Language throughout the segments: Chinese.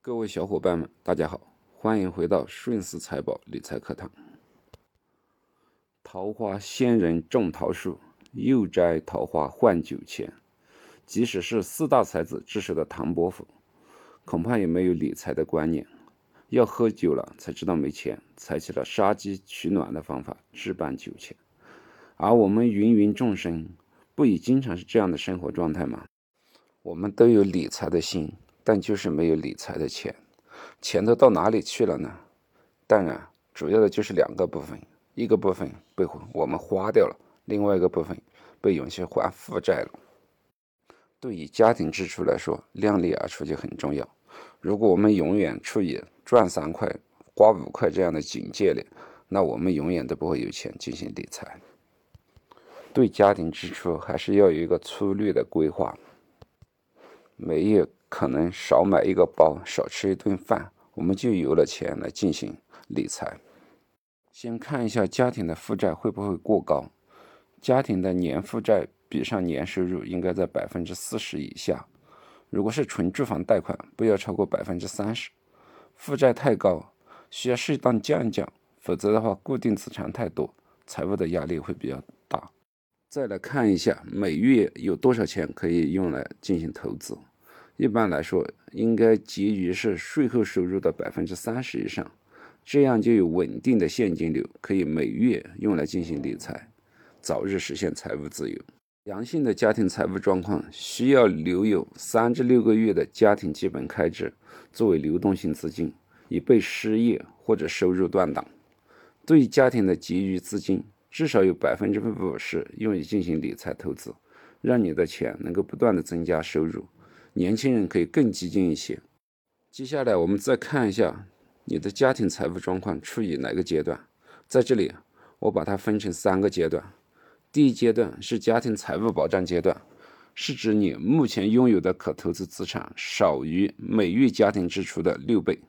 各位小伙伴们，大家好，欢迎回到顺思财宝理财课堂。桃花仙人种桃树，又摘桃花换酒钱。即使是四大才子之首的唐伯虎，恐怕也没有理财的观念。要喝酒了才知道没钱，采取了杀鸡取卵的方法置办酒钱。而我们芸芸众生，不也经常是这样的生活状态吗？我们都有理财的心。但就是没有理财的钱，钱都到哪里去了呢？当然，主要的就是两个部分，一个部分被我们花掉了，另外一个部分被用去还负债了。对于家庭支出来说，量力而出就很重要。如果我们永远处于赚三块花五块这样的境界里，那我们永远都不会有钱进行理财。对家庭支出还是要有一个粗略的规划，每月。可能少买一个包，少吃一顿饭，我们就有了钱来进行理财。先看一下家庭的负债会不会过高，家庭的年负债比上年收入应该在百分之四十以下。如果是纯住房贷款，不要超过百分之三十。负债太高，需要适当降一降，否则的话，固定资产太多，财务的压力会比较大。再来看一下每月有多少钱可以用来进行投资。一般来说，应该结余是税后收入的百分之三十以上，这样就有稳定的现金流，可以每月用来进行理财，早日实现财务自由。良性的家庭财务状况需要留有三至六个月的家庭基本开支作为流动性资金，以备失业或者收入断档。对家庭的结余资金，至少有百分之五十用于进行理财投资，让你的钱能够不断的增加收入。年轻人可以更激进一些。接下来，我们再看一下你的家庭财务状况处于哪个阶段。在这里，我把它分成三个阶段。第一阶段是家庭财务保障阶段，是指你目前拥有的可投资资产少于每月家庭支出的六倍。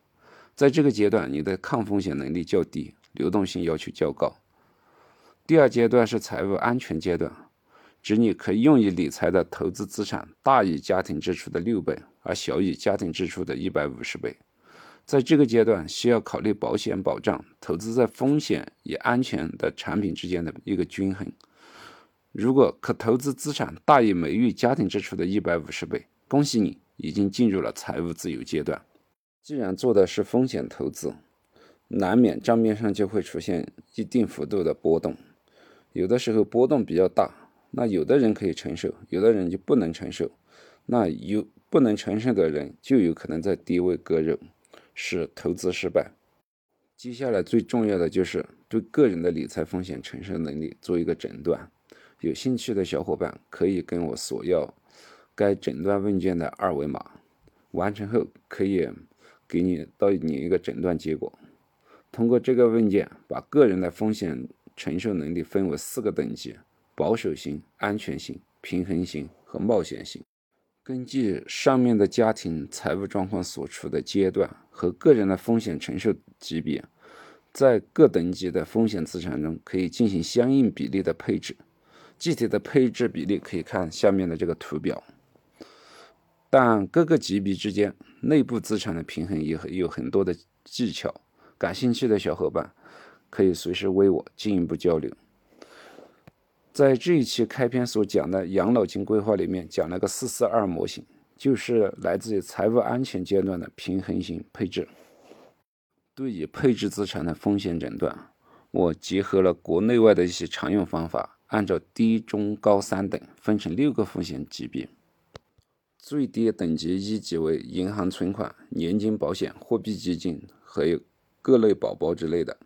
在这个阶段，你的抗风险能力较低，流动性要求较高。第二阶段是财务安全阶段。指你可以用于理财的投资资产大于家庭支出的六倍，而小于家庭支出的一百五十倍。在这个阶段，需要考虑保险保障、投资在风险与安全的产品之间的一个均衡。如果可投资资产大于每月家庭支出的一百五十倍，恭喜你已经进入了财务自由阶段。既然做的是风险投资，难免账面上就会出现一定幅度的波动，有的时候波动比较大。那有的人可以承受，有的人就不能承受。那有不能承受的人，就有可能在低位割肉，使投资失败。接下来最重要的就是对个人的理财风险承受能力做一个诊断。有兴趣的小伙伴可以跟我索要该诊断问卷的二维码，完成后可以给你到你一个诊断结果。通过这个问卷，把个人的风险承受能力分为四个等级。保守型、安全型、平衡型和冒险型。根据上面的家庭财务状况所处的阶段和个人的风险承受级别，在各等级的风险资产中可以进行相应比例的配置。具体的配置比例可以看下面的这个图表。但各个级别之间内部资产的平衡也有很多的技巧。感兴趣的小伙伴可以随时微我进一步交流。在这一期开篇所讲的养老金规划里面，讲了个四四二模型，就是来自于财务安全阶段的平衡型配置。对于配置资产的风险诊断，我结合了国内外的一些常用方法，按照低、中、高三等分成六个风险级别。最低等级一级为银行存款、年金保险、货币基金，还有各类保保之类的。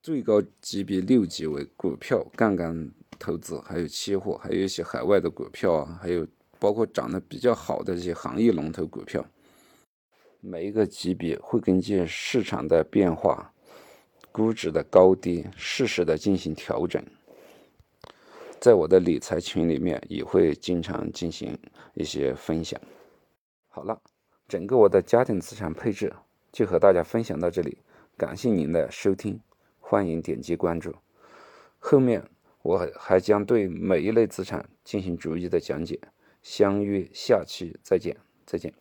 最高级别六级为股票、杠杆。投资还有期货，还有一些海外的股票啊，还有包括涨得比较好的一些行业龙头股票。每一个级别会根据市场的变化、估值的高低，适时的进行调整。在我的理财群里面也会经常进行一些分享。好了，整个我的家庭资产配置就和大家分享到这里，感谢您的收听，欢迎点击关注，后面。我还将对每一类资产进行逐一的讲解，相约下期再见，再见。